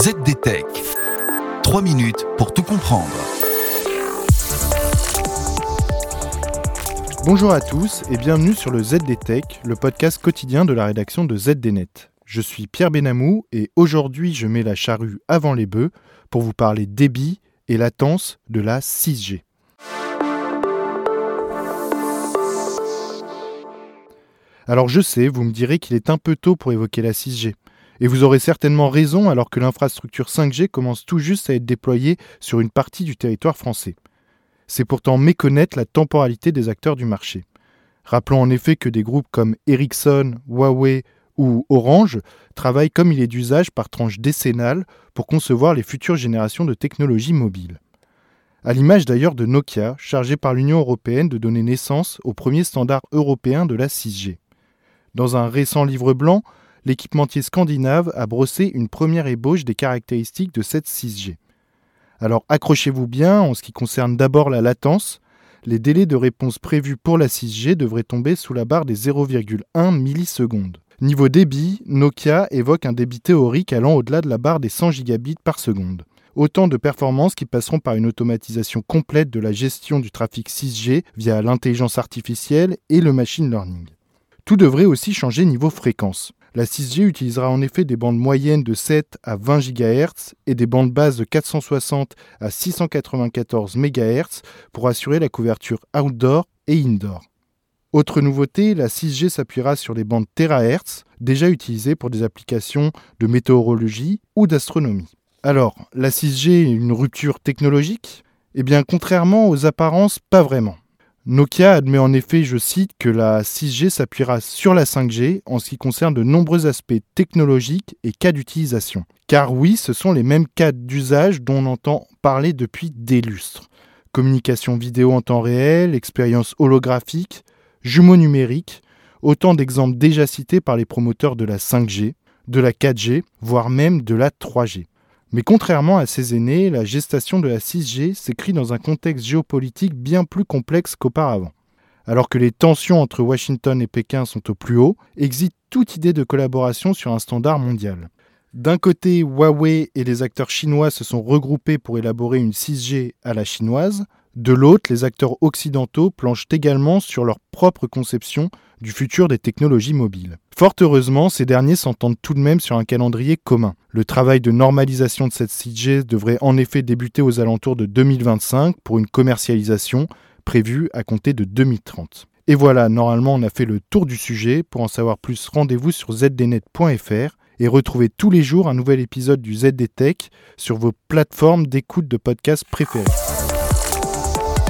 ZDTech. 3 minutes pour tout comprendre. Bonjour à tous et bienvenue sur le ZDTech, le podcast quotidien de la rédaction de ZDNet. Je suis Pierre Benamou et aujourd'hui je mets la charrue avant les bœufs pour vous parler débit et latence de la 6G. Alors je sais, vous me direz qu'il est un peu tôt pour évoquer la 6G. Et vous aurez certainement raison alors que l'infrastructure 5G commence tout juste à être déployée sur une partie du territoire français. C'est pourtant méconnaître la temporalité des acteurs du marché. Rappelons en effet que des groupes comme Ericsson, Huawei ou Orange travaillent comme il est d'usage par tranche décennale pour concevoir les futures générations de technologies mobiles. À l'image d'ailleurs de Nokia, chargé par l'Union européenne de donner naissance au premier standard européen de la 6G. Dans un récent livre blanc, l'équipementier scandinave a brossé une première ébauche des caractéristiques de cette 6G. Alors accrochez-vous bien en ce qui concerne d'abord la latence. Les délais de réponse prévus pour la 6G devraient tomber sous la barre des 0,1 millisecondes. Niveau débit, Nokia évoque un débit théorique allant au-delà de la barre des 100 gigabits par seconde. Autant de performances qui passeront par une automatisation complète de la gestion du trafic 6G via l'intelligence artificielle et le machine learning. Tout devrait aussi changer niveau fréquence. La 6G utilisera en effet des bandes moyennes de 7 à 20 GHz et des bandes basses de 460 à 694 MHz pour assurer la couverture outdoor et indoor. Autre nouveauté, la 6G s'appuiera sur les bandes THz, déjà utilisées pour des applications de météorologie ou d'astronomie. Alors, la 6G est une rupture technologique? Eh bien, contrairement aux apparences, pas vraiment. Nokia admet en effet, je cite, que la 6G s'appuiera sur la 5G en ce qui concerne de nombreux aspects technologiques et cas d'utilisation. Car oui, ce sont les mêmes cas d'usage dont on entend parler depuis des lustres. Communication vidéo en temps réel, expérience holographique, jumeaux numériques, autant d'exemples déjà cités par les promoteurs de la 5G, de la 4G, voire même de la 3G. Mais contrairement à ses aînés, la gestation de la 6G s'écrit dans un contexte géopolitique bien plus complexe qu'auparavant. Alors que les tensions entre Washington et Pékin sont au plus haut, existe toute idée de collaboration sur un standard mondial. D'un côté, Huawei et les acteurs chinois se sont regroupés pour élaborer une 6G à la chinoise. De l'autre, les acteurs occidentaux planchent également sur leur propre conception du futur des technologies mobiles. Fort heureusement, ces derniers s'entendent tout de même sur un calendrier commun. Le travail de normalisation de cette 6G devrait en effet débuter aux alentours de 2025 pour une commercialisation prévue à compter de 2030. Et voilà, normalement on a fait le tour du sujet. Pour en savoir plus, rendez-vous sur zdnet.fr et retrouvez tous les jours un nouvel épisode du ZDTech sur vos plateformes d'écoute de podcasts préférées.